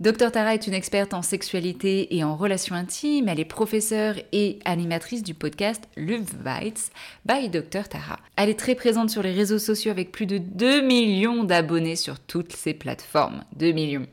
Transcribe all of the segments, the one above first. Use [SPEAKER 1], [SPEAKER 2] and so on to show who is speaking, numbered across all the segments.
[SPEAKER 1] Dr Tara est une experte en sexualité et en relations intimes. Elle est professeure et animatrice du podcast Love Bites by Dr Tara. Elle est très présente sur les réseaux sociaux avec plus de 2 millions d'abonnés sur toutes ses plateformes. 2 millions.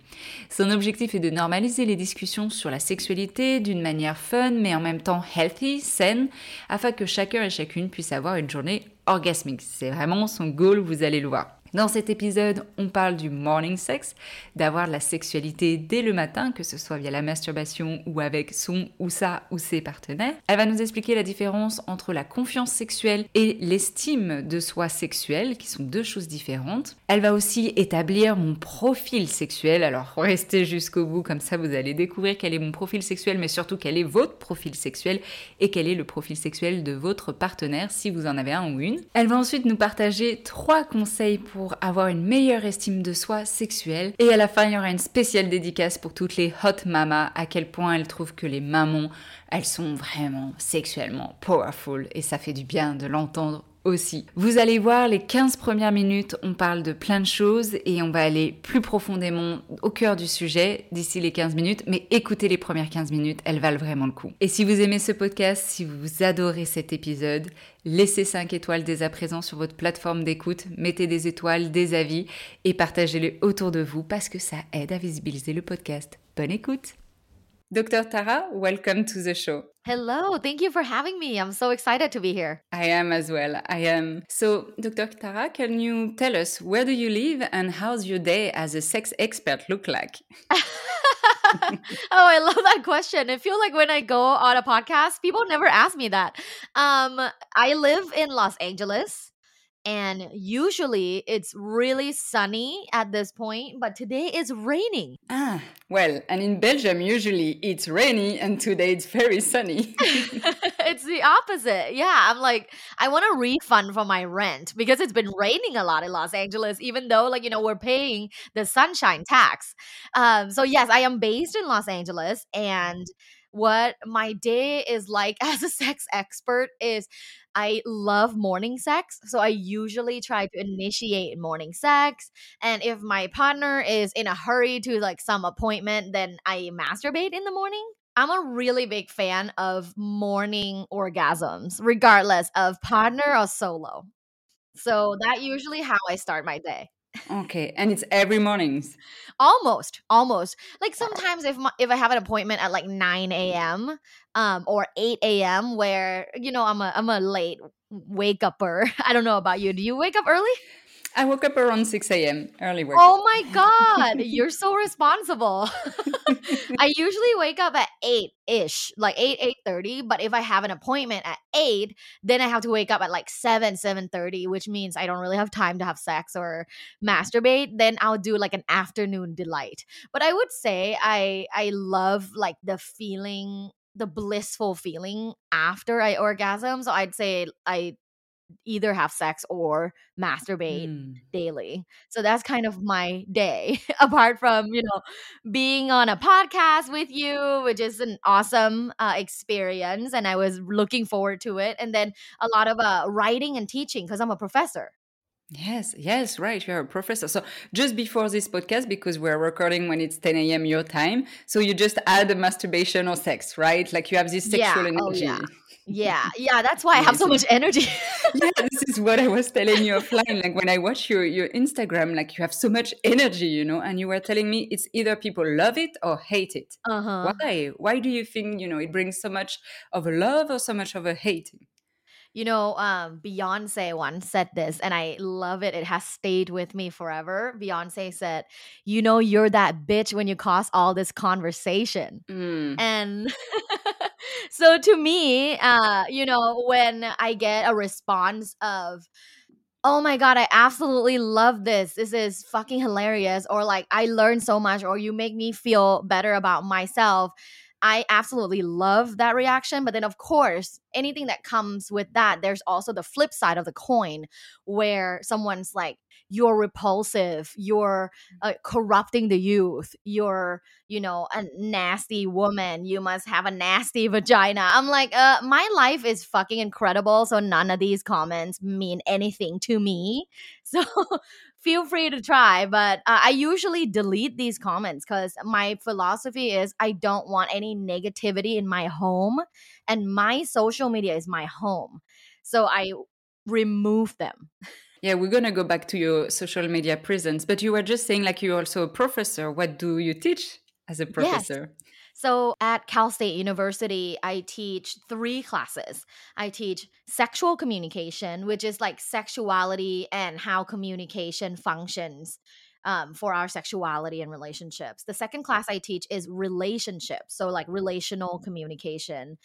[SPEAKER 1] Son objectif est de normaliser les discussions sur la sexualité d'une manière fun mais en même temps healthy, saine, afin que chacun et chacune puisse avoir une journée orgasmique. C'est vraiment son goal, vous allez le voir. Dans cet épisode, on parle du morning sex, d'avoir la sexualité dès le matin, que ce soit via la masturbation ou avec son ou sa ou ses partenaires. Elle va nous expliquer la différence entre la confiance sexuelle et l'estime de soi sexuelle, qui sont deux choses différentes. Elle va aussi établir mon profil sexuel, alors restez jusqu'au bout, comme ça vous allez découvrir quel est mon profil sexuel, mais surtout quel est votre profil sexuel et quel est le profil sexuel de votre partenaire, si vous en avez un ou une. Elle va ensuite nous partager trois conseils pour avoir une meilleure estime de soi sexuelle. Et à la fin, il y aura une spéciale dédicace pour toutes les hot mamas, à quel point elles trouvent que les mamans, elles sont vraiment sexuellement powerful. Et ça fait du bien de l'entendre aussi. Vous allez voir, les 15 premières minutes, on parle de plein de choses et on va aller plus profondément au cœur du sujet d'ici les 15 minutes, mais écoutez les premières 15 minutes, elles valent vraiment le coup. Et si vous aimez ce podcast, si vous adorez cet épisode, laissez 5 étoiles dès à présent sur votre plateforme d'écoute, mettez des étoiles, des avis et partagez-les autour de vous parce que ça aide à visibiliser le podcast. Bonne écoute Dr. Tara, welcome to the show.
[SPEAKER 2] Hello, thank you for having me. I'm so excited to be here.
[SPEAKER 1] I am as well. I am. So, Dr. Tara, can you tell us where do you live and how's your day as a sex expert look like?
[SPEAKER 2] oh, I love that question. I feel like when I go on a podcast, people never ask me that. Um, I live in Los Angeles and usually it's really sunny at this point but today it's raining.
[SPEAKER 1] Ah well and in belgium usually it's rainy and today it's very sunny.
[SPEAKER 2] It's the opposite. Yeah i'm like i want a refund for my rent because it's been raining a lot in los angeles even though like you know we're paying the sunshine tax. Um so yes i am based in los angeles and what my day is like as a sex expert is I love morning sex. So I usually try to initiate morning sex. And if my partner is in a hurry to like some appointment, then I masturbate in the morning. I'm a really big fan of morning orgasms, regardless of partner or solo. So that usually how I start my day.
[SPEAKER 1] Okay, and it's every mornings.
[SPEAKER 2] Almost, almost. Like sometimes if my, if I have an appointment at like nine a.m. um or eight a.m. where you know I'm a I'm a late wake upper. I don't know about you. Do you wake up early?
[SPEAKER 1] I woke up around 6 a.m. early work.
[SPEAKER 2] Oh my god, you're so responsible. I usually wake up at 8-ish, like 8 8:30, but if I have an appointment at 8, then I have to wake up at like 7 7:30, which means I don't really have time to have sex or masturbate, then I'll do like an afternoon delight. But I would say I I love like the feeling the blissful feeling after I orgasm. So I'd say I either have sex or masturbate mm. daily. So that's kind of my day, apart from, you know, being on a podcast with you, which is an awesome uh, experience. And I was looking forward to it. And then a lot of uh, writing and teaching because I'm a professor.
[SPEAKER 1] Yes, yes, right. You're a professor. So just before this podcast, because we're recording when it's 10 a.m. your time, so you just add a masturbation or sex, right? Like you have this sexual
[SPEAKER 2] yeah.
[SPEAKER 1] energy. Oh,
[SPEAKER 2] yeah. Yeah, yeah, that's why I have so much energy.
[SPEAKER 1] yeah, this is what I was telling you offline. Like when I watch your your Instagram, like you have so much energy, you know, and you were telling me it's either people love it or hate it. Uh-huh. Why? Why do you think you know it brings so much of a love or so much of a hating?
[SPEAKER 2] You know, um, Beyonce once said this, and I love it. It has stayed with me forever. Beyonce said, You know, you're that bitch when you cause all this conversation. Mm. And so to me, uh, you know, when I get a response of, oh my god i absolutely love this this is fucking hilarious or like i learned so much or you make me feel better about myself I absolutely love that reaction. But then, of course, anything that comes with that, there's also the flip side of the coin where someone's like, you're repulsive, you're uh, corrupting the youth, you're, you know, a nasty woman, you must have a nasty vagina. I'm like, uh, my life is fucking incredible. So none of these comments mean anything to me. So feel free to try. But uh, I usually delete these comments because my philosophy is I don't want any negativity in my home, and my social media is my home. So I remove them.
[SPEAKER 1] Yeah, we're going to go back to your social media presence, but you were just saying like you're also a professor. What do you teach as a professor?
[SPEAKER 2] Yes. So at Cal State University, I teach three classes. I teach sexual communication, which is like sexuality and how communication functions um, for our sexuality and relationships. The second class I teach is relationships, so like relational communication.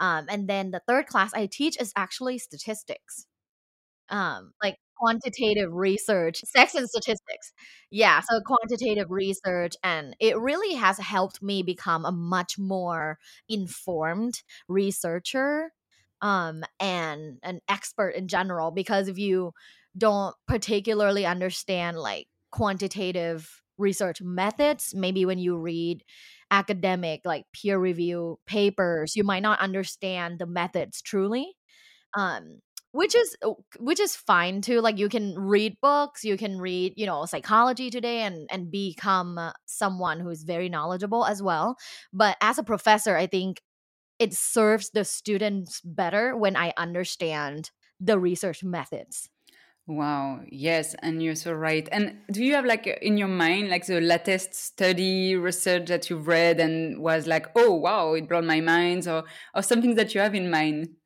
[SPEAKER 2] Um, and then the third class I teach is actually statistics. Um, like quantitative research, sex and statistics. Yeah, so quantitative research, and it really has helped me become a much more informed researcher um, and an expert in general. Because if you don't particularly understand like quantitative research methods, maybe when you read academic like peer review papers, you might not understand the methods truly. Um, which is uh, which is fine too like you can read books you can read you know psychology today and and become uh, someone who's very knowledgeable as well but as a professor i think it serves the students better when i understand the research methods
[SPEAKER 1] Wow, yes, and you're so right. And do you have like in your mind like the latest study research that you've read and was like, oh wow, it blew my mind, or or something that you have in mind?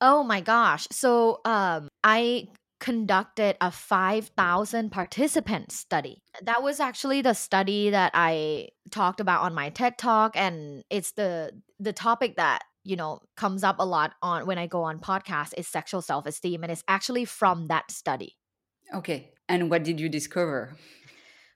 [SPEAKER 2] Oh my gosh. So um I conducted a 5,000 participant study. That was actually the study that I talked about on my TED Talk and it's the the topic that you know comes up a lot on when I go on podcasts is sexual self-esteem and it's actually from that study.
[SPEAKER 1] Okay. And what did you discover?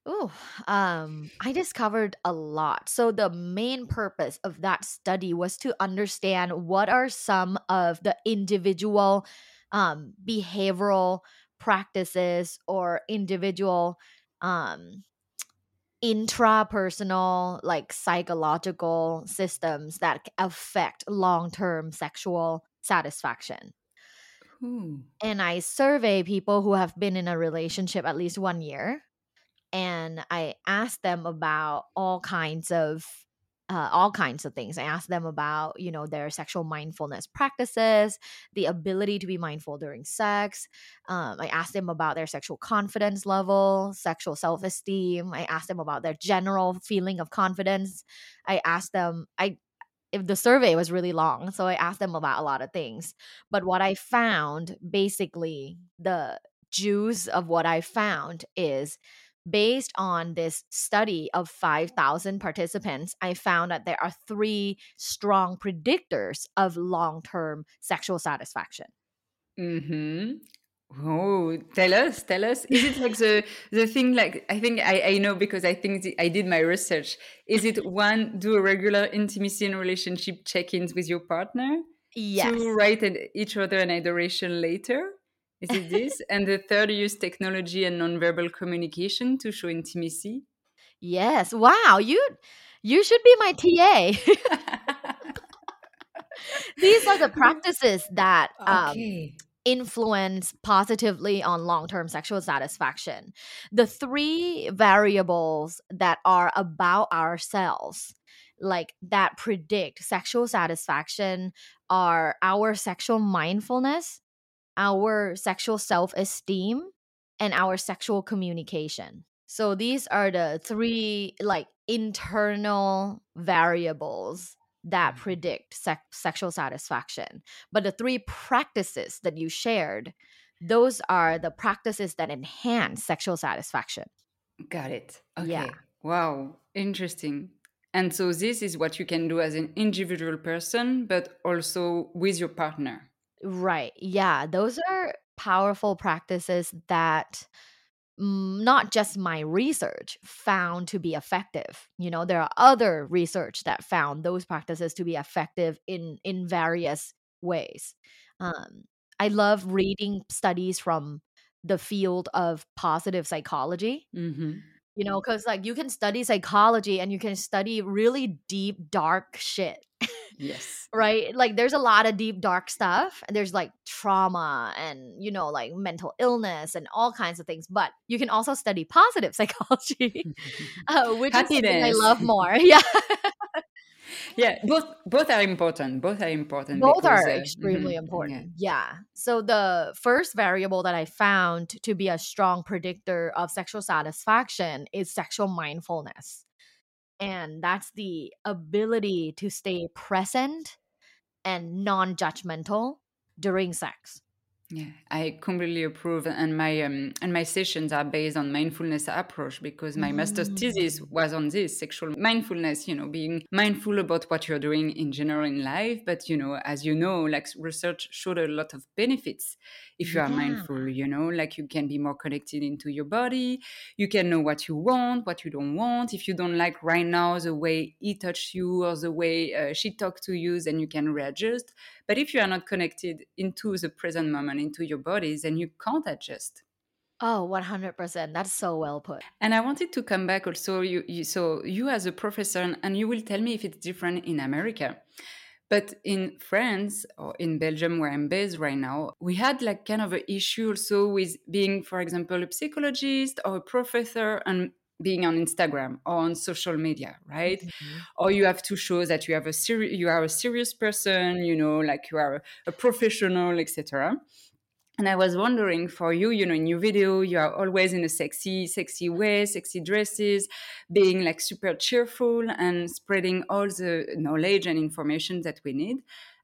[SPEAKER 2] Oh, um, I discovered a lot. So the main purpose of that study was to understand what are some of the individual um, behavioral practices or individual um, intrapersonal, like psychological systems that affect long-term sexual satisfaction. Ooh. And I survey people who have been in a relationship at least one year and I asked them about all kinds of uh, all kinds of things. I asked them about, you know, their sexual mindfulness practices, the ability to be mindful during sex. Um, I asked them about their sexual confidence level, sexual self esteem. I asked them about their general feeling of confidence. I asked them, I if the survey was really long, so I asked them about a lot of things. But what I found, basically, the juice of what I found is based on this study of 5,000 participants, I found that there are three strong predictors of long term sexual satisfaction.
[SPEAKER 1] hmm Oh, tell us, tell us. Is it like the the thing? Like I think I, I know because I think the, I did my research. Is it one do a regular intimacy and relationship check-ins with your partner?
[SPEAKER 2] Yes.
[SPEAKER 1] Two write each other an adoration later. Is it this? and the third use technology and nonverbal communication to show intimacy.
[SPEAKER 2] Yes. Wow. You you should be my TA. These are the practices that um,
[SPEAKER 1] okay.
[SPEAKER 2] influence positively on long term sexual satisfaction. The three variables that are about ourselves, like that predict sexual satisfaction, are our sexual mindfulness, our sexual self esteem, and our sexual communication. So these are the three like internal variables that mm-hmm. predict sex- sexual satisfaction. But the three practices that you shared, those are the practices that enhance sexual satisfaction.
[SPEAKER 1] Got it. Okay.
[SPEAKER 2] Yeah.
[SPEAKER 1] Wow. Interesting. And so this is what you can do as an individual person, but also with your partner.
[SPEAKER 2] Right. Yeah. Those are powerful practices that mm, not just my research found to be effective you know there are other research that found those practices to be effective in in various ways um i love reading studies from the field of positive psychology
[SPEAKER 1] hmm
[SPEAKER 2] you know because like you can study psychology and you can study really deep dark shit
[SPEAKER 1] Yes.
[SPEAKER 2] right like there's a lot of deep dark stuff there's like trauma and you know like mental illness and all kinds of things but you can also study positive psychology uh, which is something i love more yeah
[SPEAKER 1] Yeah, both both are important. Both are important.
[SPEAKER 2] both
[SPEAKER 1] because,
[SPEAKER 2] are
[SPEAKER 1] uh,
[SPEAKER 2] extremely
[SPEAKER 1] mhm, yeah.
[SPEAKER 2] important yeah so the first variable that i found to be a strong predictor of sexual satisfaction is sexual mindfulness and that's the ability to stay present and non-judgmental during sex
[SPEAKER 1] Yeah, I completely approve, and my um, and my sessions are based on mindfulness approach because my master's thesis
[SPEAKER 2] Mm.
[SPEAKER 1] was on this sexual mindfulness. You know, being mindful about what you're doing in general in life, but you know, as you know, like research showed a lot of benefits if you are
[SPEAKER 2] yeah
[SPEAKER 1] mindful. You know, like you can be more connected into your body, you can know what you want, what you don't want. If you don't like right now the way he touched you or the way uh, she talked to you, then you can readjust. But if you are not connected into the present moment, into your body, then you can't adjust.
[SPEAKER 2] oh 100% that's so well put
[SPEAKER 1] And I wanted to come back also. You, you so you as a professor, and- and you will tell me if it's different in America. But in France or in Belgium, where I'm based right now, we had like kind of an issue also with being, for example, a psychologist or a professor and being on Instagram or on social media, right?
[SPEAKER 2] Mhm.
[SPEAKER 1] or you have to show that you have a seri- you are a serious person you know like you are a professional etc and i was wondering for you you know in your video you are always in a sexy sexy way sexy dresses being like super cheerful and spreading all the knowledge and information that we need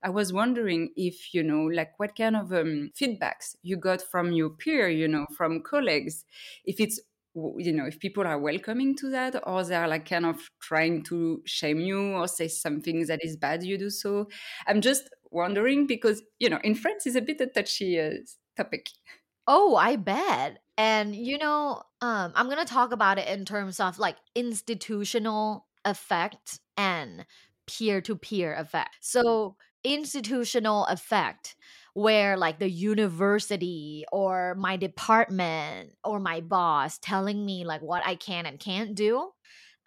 [SPEAKER 1] i was wondering if you know like what kind of um, feedbacks you got from your peer you know from colleagues if it's you know if people are welcoming to that or they are like kind of trying to shame you or say something that is bad you do so i'm just wondering because you know in france is a bit a touchy uh, topic
[SPEAKER 2] Oh, I bet. And you know, um, I'm gonna talk about it in terms of like institutional effect and peer-to-peer effect. So institutional effect where like the university or my department or my boss telling me like what I can and can't do,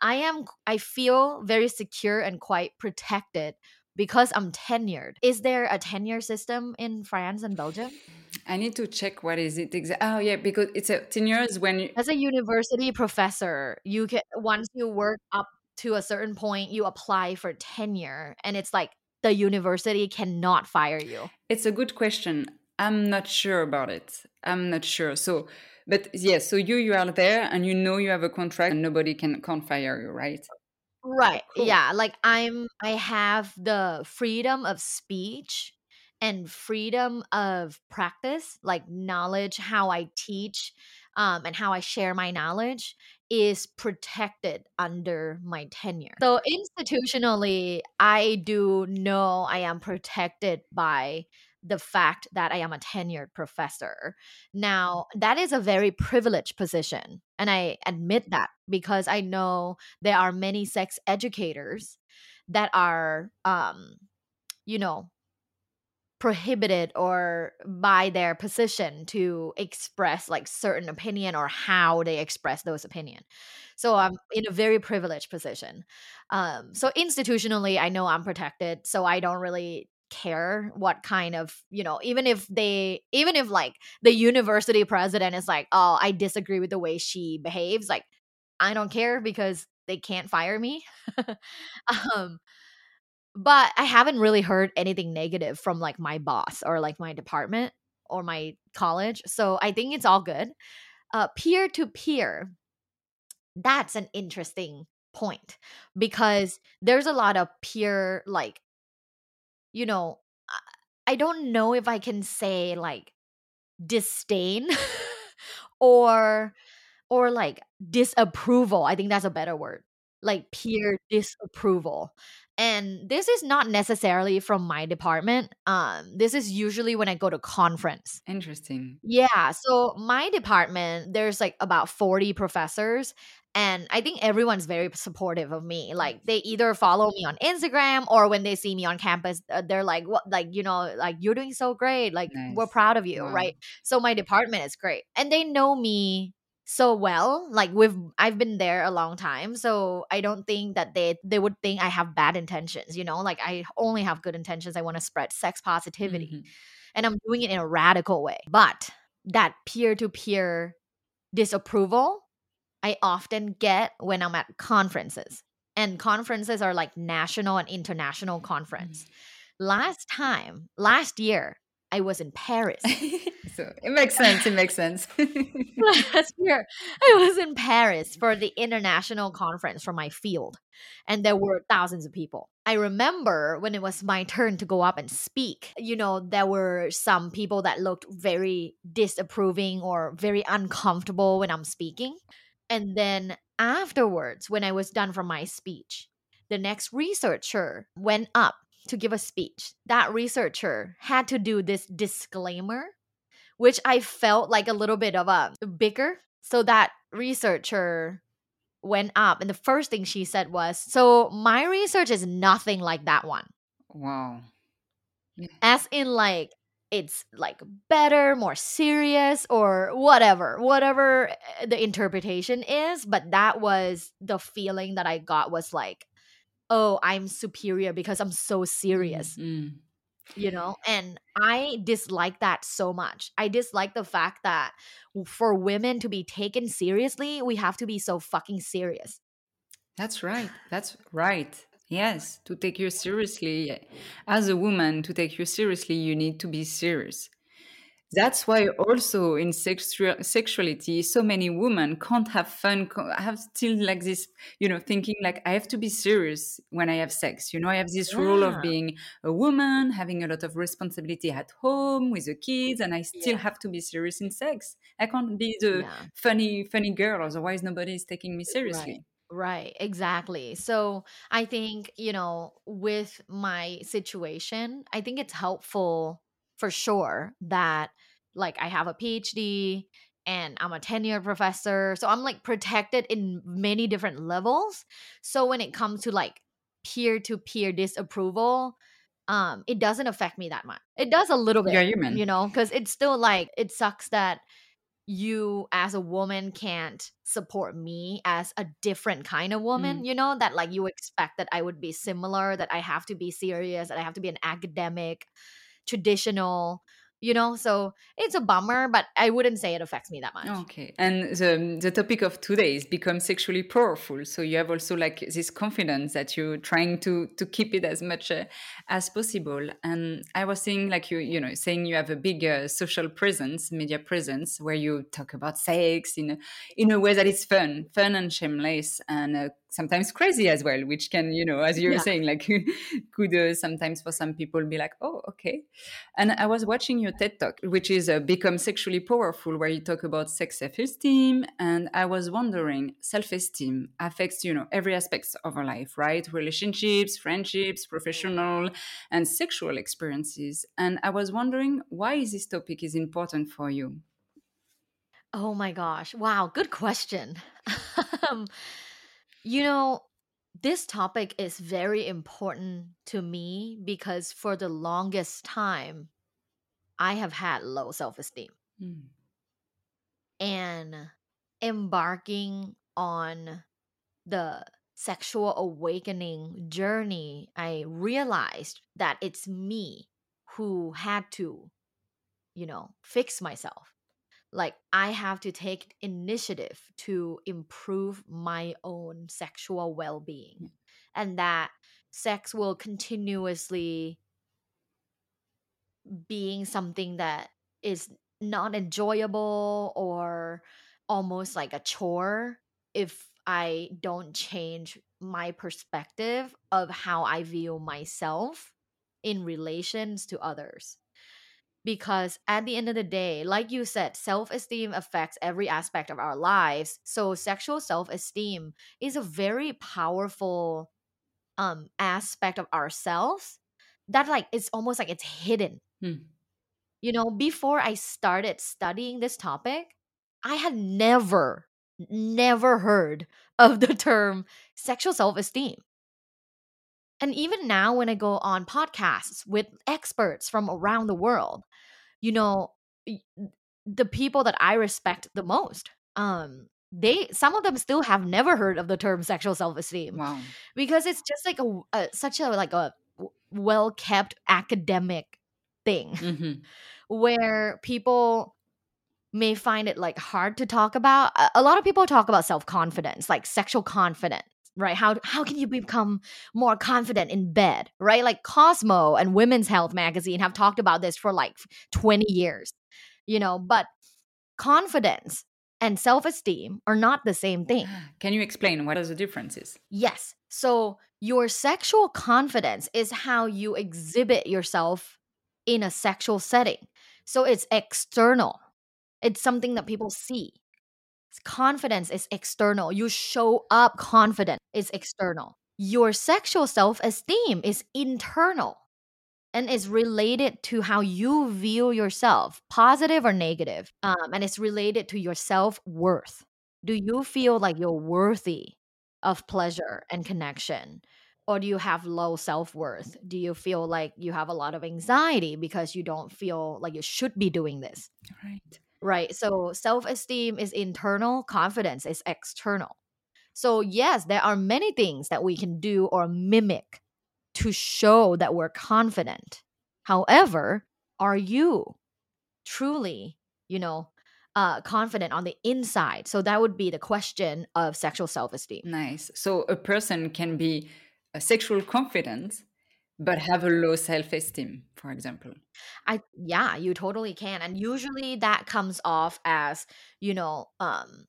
[SPEAKER 2] I am I feel very secure and quite protected because I'm tenured. Is there a tenure system in France and Belgium?
[SPEAKER 1] i need to check what is it exactly oh yeah because it's a 10 years when you
[SPEAKER 2] as a university professor you can once you work up to a certain point you apply for tenure and it's like the university cannot fire you?
[SPEAKER 1] It's a good question. I'm not sure about it. I'm not sure. So, but yes, yeah, so you you are there and you know you have a contract and nobody can can't fire you, right?
[SPEAKER 2] Right. Cool. Yeah, like I'm I have the freedom of speech and freedom of practice, like knowledge, how I teach, um, and how I share my knowledge is protected under my tenure. So institutionally, I do know I am protected by the fact that I am a tenured professor. Now, that is a very privileged position. And I admit that because I know there are many sex educators that are, um, you know, prohibited or by their position to express like certain opinion or how they express those opinion. So i'm in a very privileged position. Um so institutionally i know i'm protected so i don't really care what kind of you know even if they even if like the university president is like oh i disagree with the way she behaves like i don't care because they can't fire me. Um but I haven't really heard anything negative from like my boss or like my department or my college. So I think it's all good. Uh peer to peer. That's an interesting point because there's a lot of peer like you know I don't know if I can say like disdain or or like disapproval. I think that's a better word. Like peer disapproval and this is not necessarily from my department um this is usually when i go to conference
[SPEAKER 1] interesting
[SPEAKER 2] yeah so my department there's like about 40 professors and i think everyone's very supportive of me like they either follow me on instagram or when they see me on campus uh, they're like what like you know like you're doing so great like nice. we're proud of you wow. right so my department is great and they know me so well like we've i've been there a long time so i don't think that they they would think i have bad intentions you know like i only have good intentions i want to spread sex positivity mm-hmm. and i'm doing it in a radical way but that peer-to-peer disapproval i often get when i'm at conferences and conferences are like national and international conference mm-hmm. last time last year I was in Paris.
[SPEAKER 1] so it makes sense. It makes sense.
[SPEAKER 2] Last year, I was in Paris for the international conference for my field, and there were thousands of people. I remember when it was my turn to go up and speak, you know, there were some people that looked very disapproving or very uncomfortable when I'm speaking. And then afterwards, when I was done from my speech, the next researcher went up to give a speech, that researcher had to do this disclaimer, which I felt like a little bit of a bigger. So that researcher went up, and the first thing she said was, So my research is nothing like that one.
[SPEAKER 1] Wow.
[SPEAKER 2] As in, like, it's like better, more serious, or whatever, whatever eh, the interpretation is. But that was the feeling that I got was like, oh, I'm superior because I'm so serious. Mm-hmm. You know, and I dislike that so much. I dislike the fact that for women to be taken seriously, we have to be so fucking serious.
[SPEAKER 1] That's right. That's right. Yes, to take you seriously as a woman, to take you seriously, you need to be serious that's why also in sexual sexuality so many women can't have fun I have still like this you know thinking like i have to be serious when i have sex you know i have this yeah. role of being a woman having a lot of responsibility at home with the kids and i still yeah. have to be serious in sex i can't be the yeah. funny funny girl otherwise nobody is taking me seriously
[SPEAKER 2] right. Right, exactly. So I think, you know, with my situation, I think it's helpful for sure that like I have a PhD and I'm a tenured professor. So I'm like protected in many different levels. So when it comes to like peer to peer disapproval, um, it doesn't affect me that much. It does a little bit,
[SPEAKER 1] yeah, human.
[SPEAKER 2] you know, because it's still like it sucks that you as a woman can't support me as a different kind of woman mm. you know that like you expect that i would be similar that i have to be serious that i have to be an academic traditional you know so it's a bummer but i wouldn't say it affects me that much.
[SPEAKER 1] Okay and the, the topic of today is become sexually powerful. So you have also like this confidence that you're trying to to keep it as much uh, as possible. And i was saying like you you know saying you have a big uh, social presence media presence where you talk about sex in a, in a way that is fun fun and shameless and uh, sometimes crazy as well which can you know as you're yeah. saying like could uh, sometimes for some people be like oh okay. And i was watching your ted talk which is uh, become sexually powerful where you talk about sex self-esteem and i was wondering self-esteem affects you know every aspect of our life right? Relationships friendships professional and sexual experiences. And i was wondering why is this topic is important for you?
[SPEAKER 2] Oh my gosh. Wow good question. Um, you know, this topic is very important to me because for the longest time, I have had low self esteem. Mm. And embarking on the sexual awakening journey, I realized that it's me who had to, you know, fix myself like I have to take initiative to improve my own sexual well-being mm. and that sex will continuously being something that is not enjoyable or almost like a chore if I don't change my perspective of how I view myself in relations to others because at the end of the day like you said self-esteem affects every aspect of our lives. So sexual self-esteem is a very powerful um aspect of ourselves that like it's almost like it's hidden. Hmm. you know before i started studying this topic i had never never heard of the term sexual self-esteem and even now, when I go on podcasts with experts from around the world, you know, the people that I respect the most, um, they some of them still have never heard of the term sexual self-esteem
[SPEAKER 1] wow.
[SPEAKER 2] because it's just like a, a such a like a well kept academic thing mm-hmm. where people may find it like hard to talk about a lot of people talk about self-confidence like sexual confidence right? How how can you become more confident in bed right? Like cosmo and women's health magazine have talked about this for like 20 years you know? But confidence and self-esteem are not the same thing.
[SPEAKER 1] Ah, can you explain what are the differences
[SPEAKER 2] yes. So your sexual confidence is how you exhibit yourself in a sexual setting. So it's external. It's something that people see confidence is external. You show up confident is external. Your sexual self esteem is internal and is related to how you view yourself, positive or negative. Um, and it's related to your self worth. Do you feel like you're worthy of pleasure and connection? Or do you have low self worth? Do you feel like you have a lot of anxiety because you don't feel like you should be doing this?
[SPEAKER 1] Right.
[SPEAKER 2] Right. So self esteem is internal, confidence is external. So, yes, there are many things that we can do or mimic to show that we're confident. However, are you truly, you know, uh, confident on the inside? So, that would be the question of sexual self esteem.
[SPEAKER 1] Nice. So, a person can be a sexual confidence but have a low self-esteem for example.
[SPEAKER 2] I yeah you totally can and usually that comes off as you know um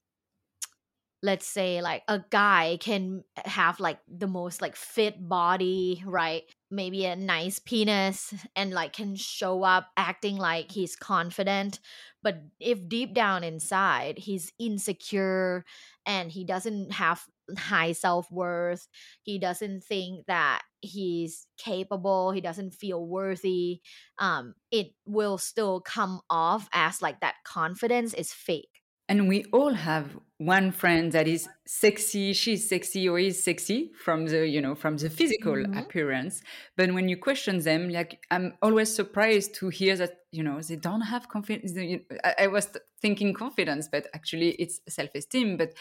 [SPEAKER 2] let's say like a guy can have like the most like fit body right? Maybe a nice penis and like can show up acting like he's confident but if deep down inside he's insecure and he doesn't have high self-worth he doesn't think that he's capable he doesn't feel worthy um it will still come off as like that confidence is fake.
[SPEAKER 1] And we all have one friend that is sexy she's sexy or he's sexy from the you know from the physical
[SPEAKER 2] Mhm.
[SPEAKER 1] appearance. But when you question them like i'm always surprised to hear that you know they don't have confidence I, was thinking confidence but actually it's self-esteem. But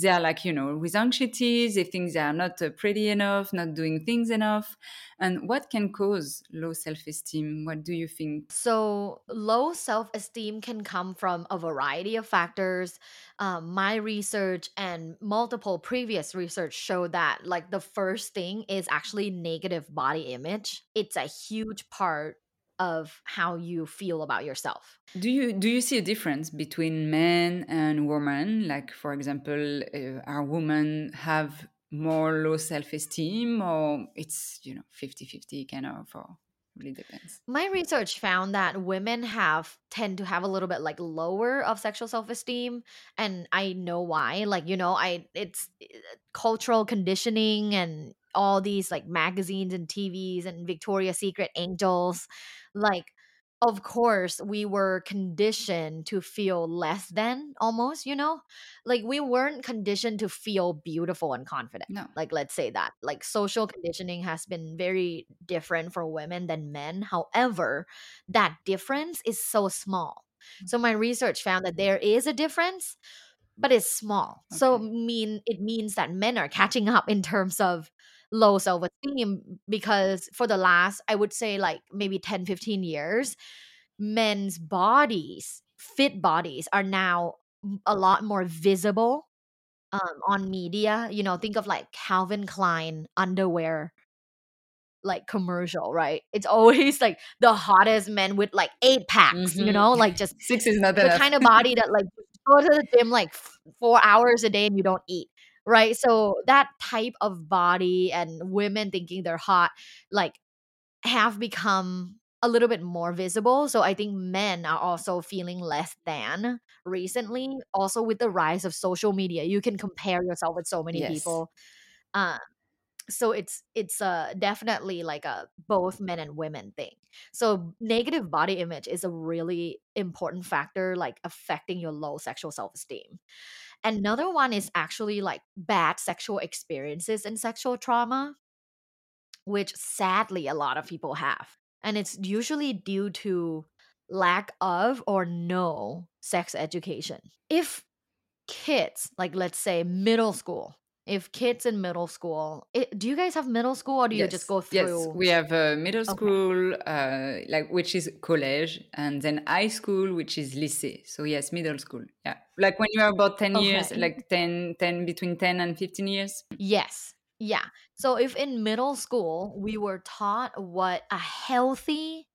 [SPEAKER 1] they are like you know with anxiety they think they are not uh, pretty enough not doing things enough. And what can cause low self-esteem? What do you think?
[SPEAKER 2] So, low self esteem can come from a variety of factors. Um, my research and multiple previous research show that, like, the first thing is actually negative body image. It's a huge part of how you feel about yourself.
[SPEAKER 1] Do you do you see a difference between men and women? Like, for example, uh, are women have more low self-esteem, or it's you know 50-50 kind of, or really depends.
[SPEAKER 2] My research found that women have tend to have a little bit like lower of sexual self-esteem and I know why. Like, you know, I it's uh, cultural conditioning and all these like magazines and TVs and Victoria's Secret angels. Like of course, we were conditioned to feel less than almost, you know? Like we weren't conditioned to feel beautiful and confident.
[SPEAKER 1] No,
[SPEAKER 2] Like let's say that. Like social conditioning has been very different for women than men. However, that difference is so small. Mm. So my research found that there is a difference, but it's small. So mean it means that men are catching up in terms of low self-esteem because for the last I would say like maybe 10 15 years men's bodies, fit bodies are now a lot more visible um, on media. You know, think of like Calvin Klein underwear like commercial, right? It's always like the hottest men with like eight packs, you
[SPEAKER 1] Mhm.
[SPEAKER 2] know, like just
[SPEAKER 1] six is not
[SPEAKER 2] the
[SPEAKER 1] enough.
[SPEAKER 2] kind of body that like go to the gym like four hours a day and you don't eat right? So that type of body and women thinking they're hot like have become a little bit more visible. So i think men are also feeling less than recently also with the rise of social media. You can compare yourself with so many
[SPEAKER 1] Yes.
[SPEAKER 2] people. Uh, so it's it's uh definitely like a both men and women thing so negative body image is a really important factor like affecting your low sexual self-esteem. Another one is actually like bad sexual experiences and sexual trauma which sadly a lot of people have and it's usually due to lack of or no sex education. If kids like let's say middle school if kids in middle school it, do you guys have middle school or do you just
[SPEAKER 1] Yes,
[SPEAKER 2] go
[SPEAKER 1] yes,
[SPEAKER 2] through
[SPEAKER 1] we have uh, middle
[SPEAKER 2] Okay.
[SPEAKER 1] school, uh, like which is college, and then high school, which is lycée. So yes, middle school. Yeah, like when you are about ten years, like 10, 10 between ten and fifteen years.
[SPEAKER 2] yes yeah so if in middle school we were taught what a healthy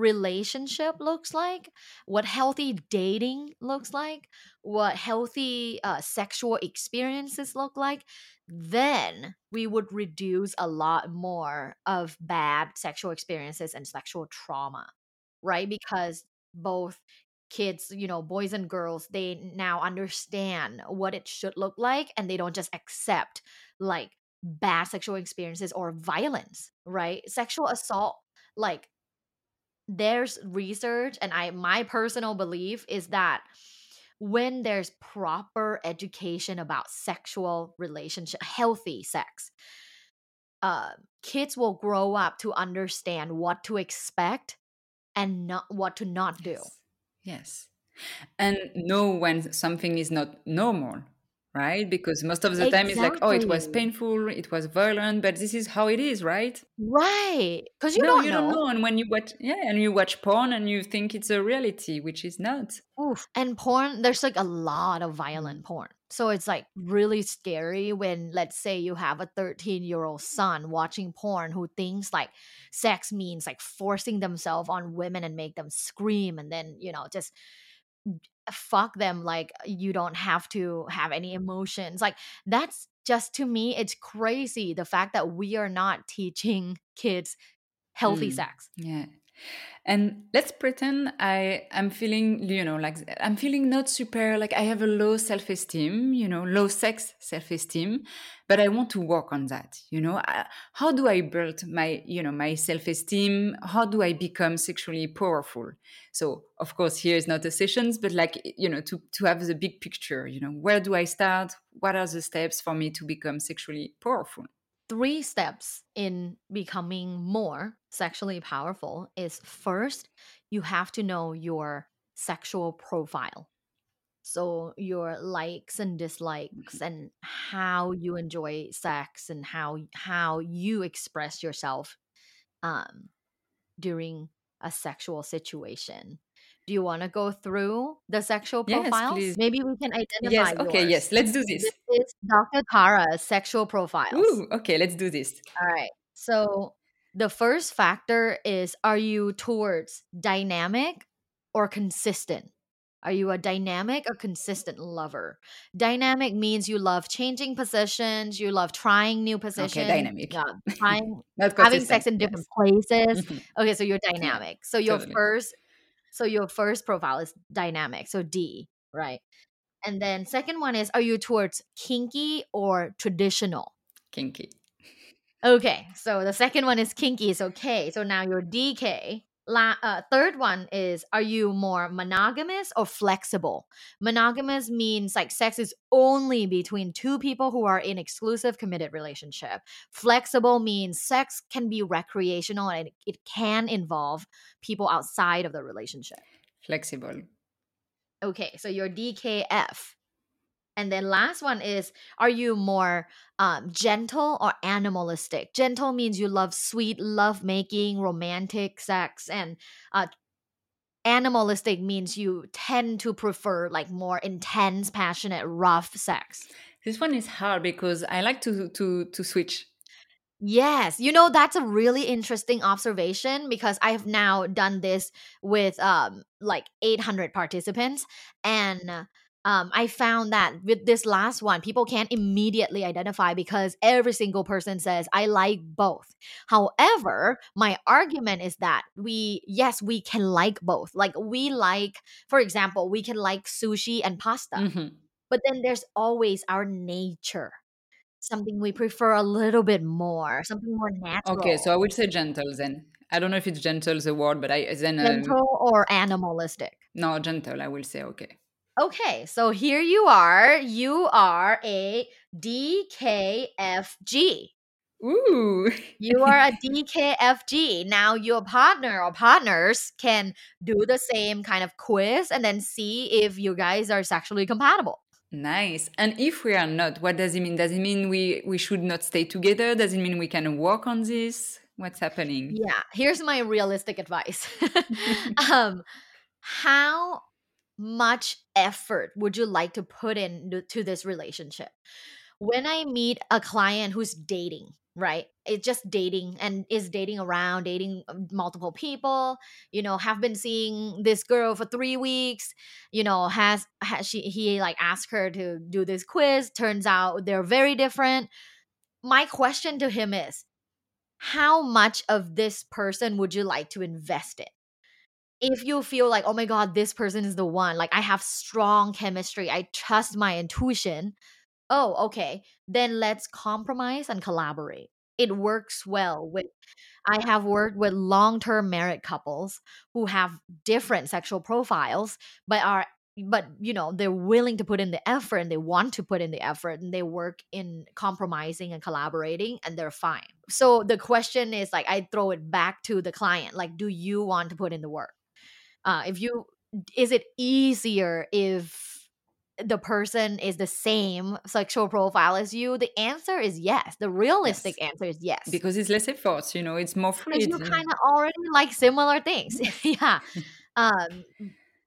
[SPEAKER 2] relationship looks like what healthy dating looks like what healthy uh, sexual experiences look like then we would reduce a lot more of bad sexual experiences and sexual trauma right? Because both kids you know boys and girls they now understand what it should look like and they don't just accept like bad sexual experiences or violence right? Sexual assault like there's research and i my personal belief is that when there's proper education about sexual relationship healthy sex uh, kids will grow up to understand what to expect and not what to not do
[SPEAKER 1] Yes. Yes. And know when something is not normal, right? Because most of the time it's like, oh, it was painful, it was violent, but this is how it is, right?
[SPEAKER 2] right because you
[SPEAKER 1] no,
[SPEAKER 2] don't
[SPEAKER 1] you
[SPEAKER 2] know
[SPEAKER 1] don't know. And when you watch, yeah, and you watch porn and you think it's a reality, which is not.
[SPEAKER 2] Oof. And porn, there's like a lot of
[SPEAKER 1] Mm.
[SPEAKER 2] violent porn. So it's like really scary when, let's say, you have a 13 year old son watching porn who thinks like sex means like forcing themselves on women and make them scream and then, you know, just fuck them like you don't have to have any emotions. Like that's just to me, it's crazy the fact that we are not teaching kids healthy
[SPEAKER 1] Mm.
[SPEAKER 2] sex.
[SPEAKER 1] Yeah. And let's pretend I am feeling, you know, like I'm feeling not super, like I have a low self esteem, you know, low sex self esteem, but I want to work on that, you know. How do I build my, you know, my self esteem? How do I become sexually powerful? So, of course, here is not a sessions, but like, you know, to, to have the big picture, you know, where do I start? What are the steps for me to become sexually powerful?
[SPEAKER 2] Three steps in becoming more sexually powerful is first, you have to know your sexual profile. So, your likes and dislikes, and how you enjoy sex, and how how you express yourself um, during a sexual situation. Do you want to go through the sexual
[SPEAKER 1] Yes,
[SPEAKER 2] profiles?
[SPEAKER 1] please.
[SPEAKER 2] Maybe we can
[SPEAKER 1] Yes,
[SPEAKER 2] identify
[SPEAKER 1] okay,
[SPEAKER 2] yours.
[SPEAKER 1] yes, let's do this.
[SPEAKER 2] This is Dr. Tara's sexual profiles.
[SPEAKER 1] Ooh, okay, let's do this.
[SPEAKER 2] All right. So the first factor is are you towards dynamic or consistent? Are you a dynamic or consistent lover? Dynamic means you love changing positions, you love trying new positions.
[SPEAKER 1] Okay, dynamic.
[SPEAKER 2] yeah, trying having sex in different
[SPEAKER 1] Yes.
[SPEAKER 2] places.
[SPEAKER 1] Mhm.
[SPEAKER 2] Okay, so you're dynamic. So your
[SPEAKER 1] totally.
[SPEAKER 2] first so your first profile is dynamic. So D, right? And then second one is are you towards kinky or traditional?
[SPEAKER 1] Kinky.
[SPEAKER 2] Okay, so the second one is kinky. So K. So now you're DK. La- uh, third one is are you more monogamous or flexible? Monogamous means like sex is only between two people who are in exclusive committed relationship. Flexible means sex can be recreational and it, it can involve people outside of the relationship.
[SPEAKER 1] Flexible.
[SPEAKER 2] Okay, so you're DKF. And then last one is are you more um, gentle or animalistic? Gentle means you love sweet love making, romantic sex, and uh, animalistic means you tend to prefer like more intense, passionate, rough sex.
[SPEAKER 1] This one is hard because I like to to to switch.
[SPEAKER 2] Yes, you know that's a really interesting observation because I have now done this with um like 800 participants and uh, um I found that with this last one people can't immediately identify because every single person says I like both. However, my argument is that we yes, we can like both. Like we like for example, we can like sushi and pasta.
[SPEAKER 1] Mhm.
[SPEAKER 2] But then there's always our nature something we prefer a little bit more, something more natural.
[SPEAKER 1] Okay, so I would say gentle then. I don't know if it's gentle the word, but I then um,
[SPEAKER 2] gentle or animalistic.
[SPEAKER 1] no gentle. I will say okay.
[SPEAKER 2] Okay, so here you are. You are a DKFG.
[SPEAKER 1] Ooh.
[SPEAKER 2] You are a DKFG. Now, your partner or partners can do the same kind of quiz and then see if you guys are sexually compatible.
[SPEAKER 1] Nice. And if we are not, what does it mean? Does it mean we we should not stay together? Does it mean we can work on this? What's happening?
[SPEAKER 2] Yeah, here's my realistic advice. um, how much effort would you like to put into to this relationship? When I meet a client who's dating, right? It's just dating and is dating around, dating um, multiple people, you know, have been seeing this girl for 3 weeks, you know, has, has she he like asked her to do this quiz, turns out they're very different. My question to him is, how much of this person would you like to invest in? If you feel like, oh my God, this person is the one, like I have strong chemistry, I trust my intuition. Oh, okay. Then let's compromise and collaborate. It works well with, I have worked with long term married couples who have different sexual profiles, but are but you know they're willing to put in the effort and they want to put in the effort and they work in compromising and collaborating and they're fine so the question is like i throw it back to the client like do you want to put in the work uh if you is it easier if the person is the same sexual profile as you the answer is yes the realistic
[SPEAKER 1] Yes.
[SPEAKER 2] answer is yes
[SPEAKER 1] Because it's less effort, you know, it's more fluid.
[SPEAKER 2] you kind of already like similar things yeah um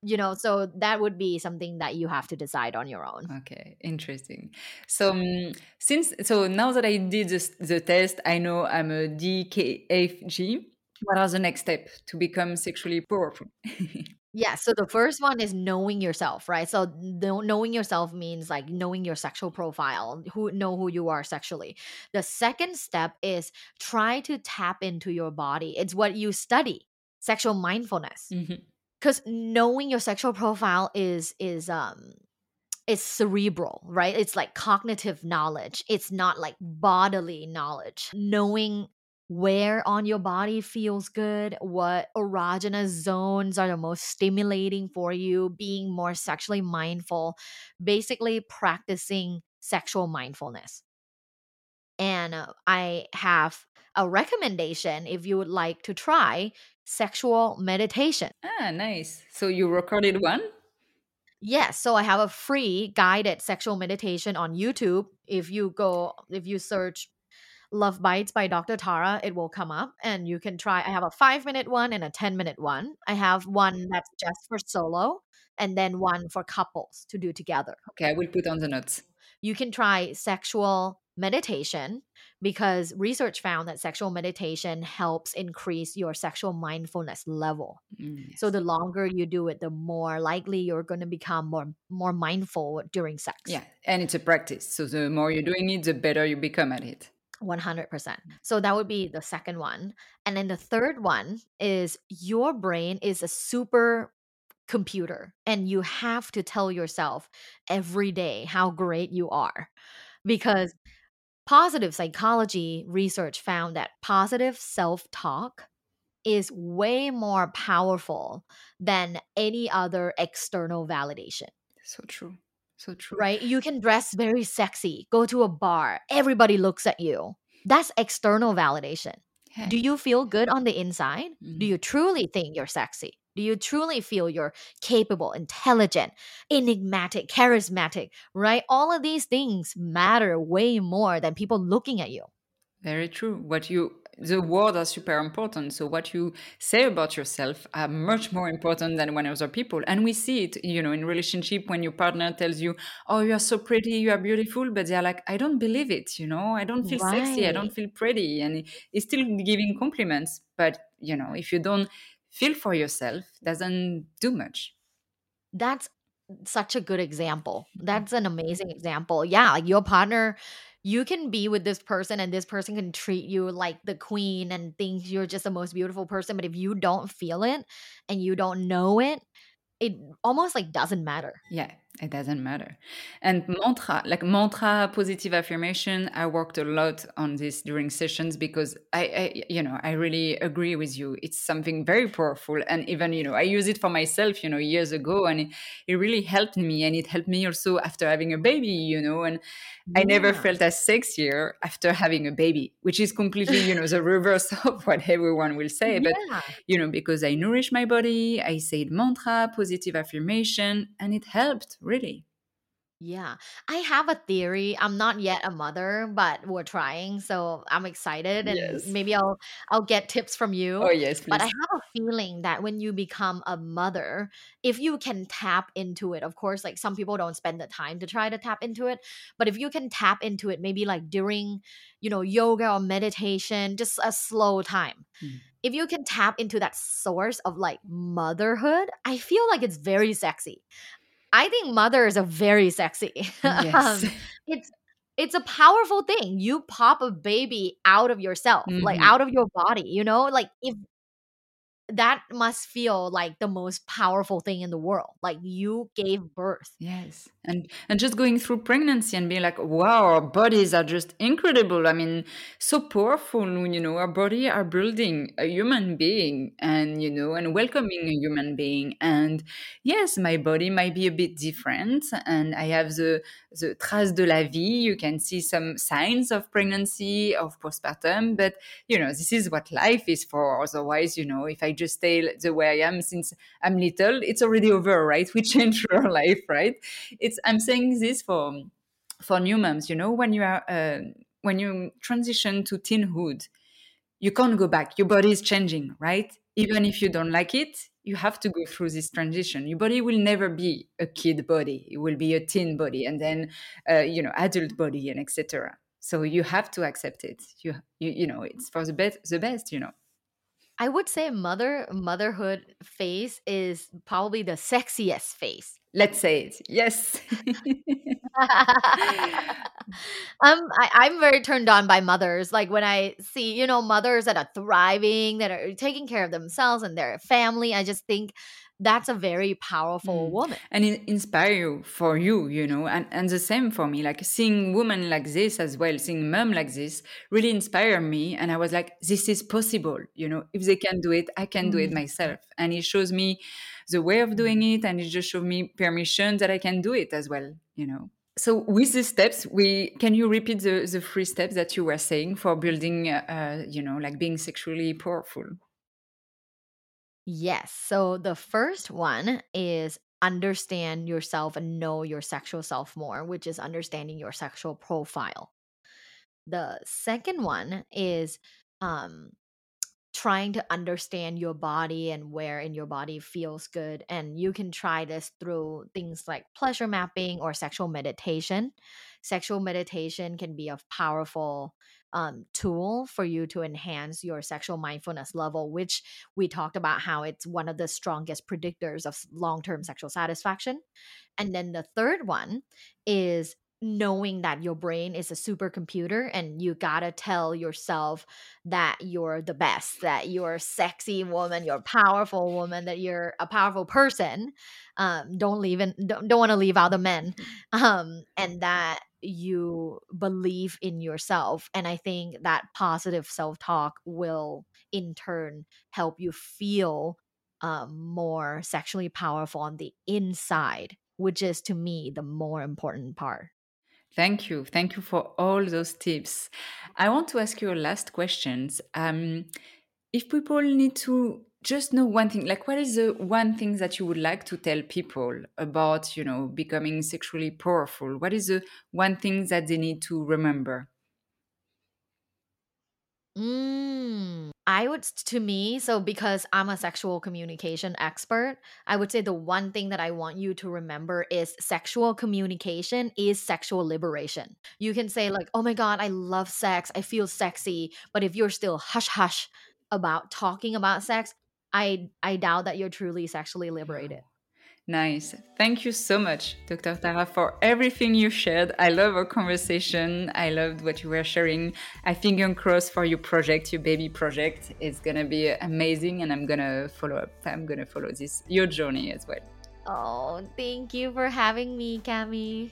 [SPEAKER 2] you know so that would be something that you have to decide on your own
[SPEAKER 1] Okay, interesting. So um, since so now that I did this, the test, I know I'm a DKFG. What are the next step to become sexually powerful?
[SPEAKER 2] yeah so the first one is knowing yourself right? So knowing yourself means like knowing your sexual profile who know who you are sexually. The second step is try to tap into your body. It's what you study sexual mindfulness. Because knowing your sexual profile is is um it's cerebral right? It's like cognitive knowledge. It's not like bodily knowledge. Knowing where on your body feels good what erogenous zones are the most stimulating for you being more sexually mindful basically practicing sexual mindfulness and uh, i have a recommendation if you would like to try sexual meditation
[SPEAKER 1] Ah, nice. So you recorded one?
[SPEAKER 2] Yes, so I have a free guided sexual meditation on YouTube. If you go, if you search Luvbites by Dr. Tara, it will come up and you can try. I have a five minute one and a 10 minute one. I have one that's just for solo and then one for couples to do together.
[SPEAKER 1] Okay, I will put on the notes.
[SPEAKER 2] You can try sexual meditation because research found that sexual meditation helps increase your sexual mindfulness level.
[SPEAKER 1] Mm,
[SPEAKER 2] So the longer you do it, the more likely you're going to become more more mindful during sex.
[SPEAKER 1] Yeah, and it's a practice. So the more you're doing it, the better you become at it.
[SPEAKER 2] 100%. Mm. So that would be the second one. And then the third one is your brain is a super computer and you have to tell yourself every day how great you are because positive psychology research found that positive self-talk is way more powerful than any other external validation
[SPEAKER 1] So true. So true.
[SPEAKER 2] right? You can dress very sexy, go to a bar, everybody looks at you. That's external validation.
[SPEAKER 1] Yeah.
[SPEAKER 2] Do you feel good on the inside? Do
[SPEAKER 1] Mhm.
[SPEAKER 2] you truly think you're sexy? Do you truly feel you're capable, intelligent, enigmatic, charismatic, right? All of these things matter way more than people looking at you.
[SPEAKER 1] Very true. What you the words are super important. So what you say about yourself are much more important than when other people. And we see it, you know, in relationship when your partner tells you, "Oh, you are so pretty, you are beautiful," but they're like, "I don't believe it," you know, "I don't feel sexy, I don't feel pretty," and it's still giving compliments. But you know, if you don't feel for yourself, doesn't do much.
[SPEAKER 2] That's such a good example. Mm. That's an amazing example. Yeah, like your partner, you can be with this person and this person can treat you like the queen and think you're just the most beautiful person. But if you don't feel it and you don't know it, it almost like doesn't matter.
[SPEAKER 1] Yeah, it doesn't matter. And mantra, like mantra, positive affirmation, I worked a lot on this during sessions because I, I, you know, I really agree with you. It's something very powerful. And even, you know, I use it for myself, you know, years ago and it, it really helped me. And it helped me also after having a baby, you know, and I never felt as sexier after having a baby, which is completely, you know, the reverse of what everyone will say. But
[SPEAKER 2] Yeah.
[SPEAKER 1] you know, because I nourish my body, I said mantra, positive affirmation, and it helped really.
[SPEAKER 2] Yeah. I have a theory. I'm not yet a mother, but we're trying. So I'm excited and
[SPEAKER 1] Yes.
[SPEAKER 2] maybe I'll I'll get tips from you.
[SPEAKER 1] Oh, yes,
[SPEAKER 2] But I have a feeling that when you become a mother, if you can tap into it, of course, like some people don't spend the time to try to tap into it, but if you can tap into it, maybe like during, you know, yoga or meditation, just a slow time.
[SPEAKER 1] Mm.
[SPEAKER 2] If you can tap into that source of like motherhood, I feel like it's very sexy. I think mothers are very sexy.
[SPEAKER 1] Yes.
[SPEAKER 2] um, it's it's a powerful thing. You pop a baby out of yourself, like
[SPEAKER 1] Mhm.
[SPEAKER 2] out of your body, you know? Like if that must feel like the most powerful thing in the world. Like you gave birth.
[SPEAKER 1] Yes. And and just going through pregnancy and being like, wow, our bodies are just incredible. I mean, so powerful, you know, our body are building a human being and, you know, and welcoming a human being. And yes, my body might be a bit different. And I have the the trace de la vie. You can see some signs of pregnancy, of postpartum, but you know, this is what life is for. Otherwise, you know, if I just stay the way I am since I'm little, it's already over, right? We change our life, right? It's I'm saying this for for new moms. You know, when you are uh, when you transition to teenhood, you can't go back. Your body is changing, right? Even if you don't like it, you have to go through this transition. Your body will never be a kid body; it will be a teen body, and then uh, you know, adult body, and etc. So you have to accept it. You you you know, it's for the best. The best, you know.
[SPEAKER 2] I would say mother motherhood phase is probably the sexiest phase.
[SPEAKER 1] Let's say it. Yes.
[SPEAKER 2] um, I, I'm very turned on by mothers. Like when I see, you know, mothers that are thriving, that are taking care of themselves and their family, I just think that's a very powerful
[SPEAKER 1] Mm.
[SPEAKER 2] woman.
[SPEAKER 1] and it inspire you for you you know and, and the same for me like seeing women like this as well seeing mom like this really inspired me and i was like this is possible you know if they can do it i can do it
[SPEAKER 2] Mm.
[SPEAKER 1] myself and it shows me the way of doing it and it just showed me permission that i can do it as well you know so with the steps we can you repeat the, the three steps that you were saying for building uh, uh, you know like being sexually powerful
[SPEAKER 2] Yes. So the first one is understand yourself and know your sexual self more, which is understanding your sexual profile. The second one is um trying to understand your body and where in your body feels good and you can try this through things like pleasure mapping or sexual meditation sexual meditation can be a powerful um, tool for you to enhance your sexual mindfulness level which we talked about how it's one of the strongest predictors of long-term sexual satisfaction and then the third one is knowing that your brain is a supercomputer and you gotta tell yourself that you're the best, that you're a sexy woman, you're a powerful woman, that you're a powerful person. Um, don't leave in, don't, don't want to leave out the men. Um, and that you believe in yourself. And I think that positive self-talk will in turn help you feel um, more sexually powerful on the inside, which is to me the more important part.
[SPEAKER 1] Thank you. Thank you for all those tips. I want to ask you a last questions. Um, if people need to just know one thing, like what is the one thing that you would like to tell people about, you know, becoming sexually powerful? What is the one thing that they need to remember?
[SPEAKER 2] Mm, I would, to me, so because I'm a sexual communication expert, I would say the one thing that I want you to remember is sexual communication is sexual liberation. You can say, like, oh my God, I love sex, I feel sexy. But if you're still hush hush about talking about sex, I, I doubt that you're truly sexually liberated.
[SPEAKER 1] Nice. Thank you so much, Dr. Tara, for everything you shared. I love our conversation. I loved what you were sharing. I finger crossed for your project, your baby project. It's gonna be amazing, and I'm gonna follow up. I'm gonna follow this your journey as well.
[SPEAKER 2] Oh, thank you for having me, Cami.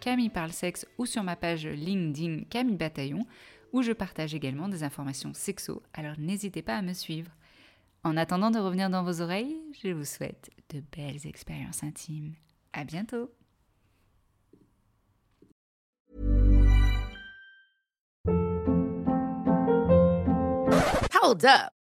[SPEAKER 1] Camille Parle Sexe ou sur ma page LinkedIn Camille Bataillon, où je partage également des informations sexo, alors n'hésitez pas à me suivre. En attendant de revenir dans vos oreilles, je vous souhaite de belles expériences intimes. À bientôt!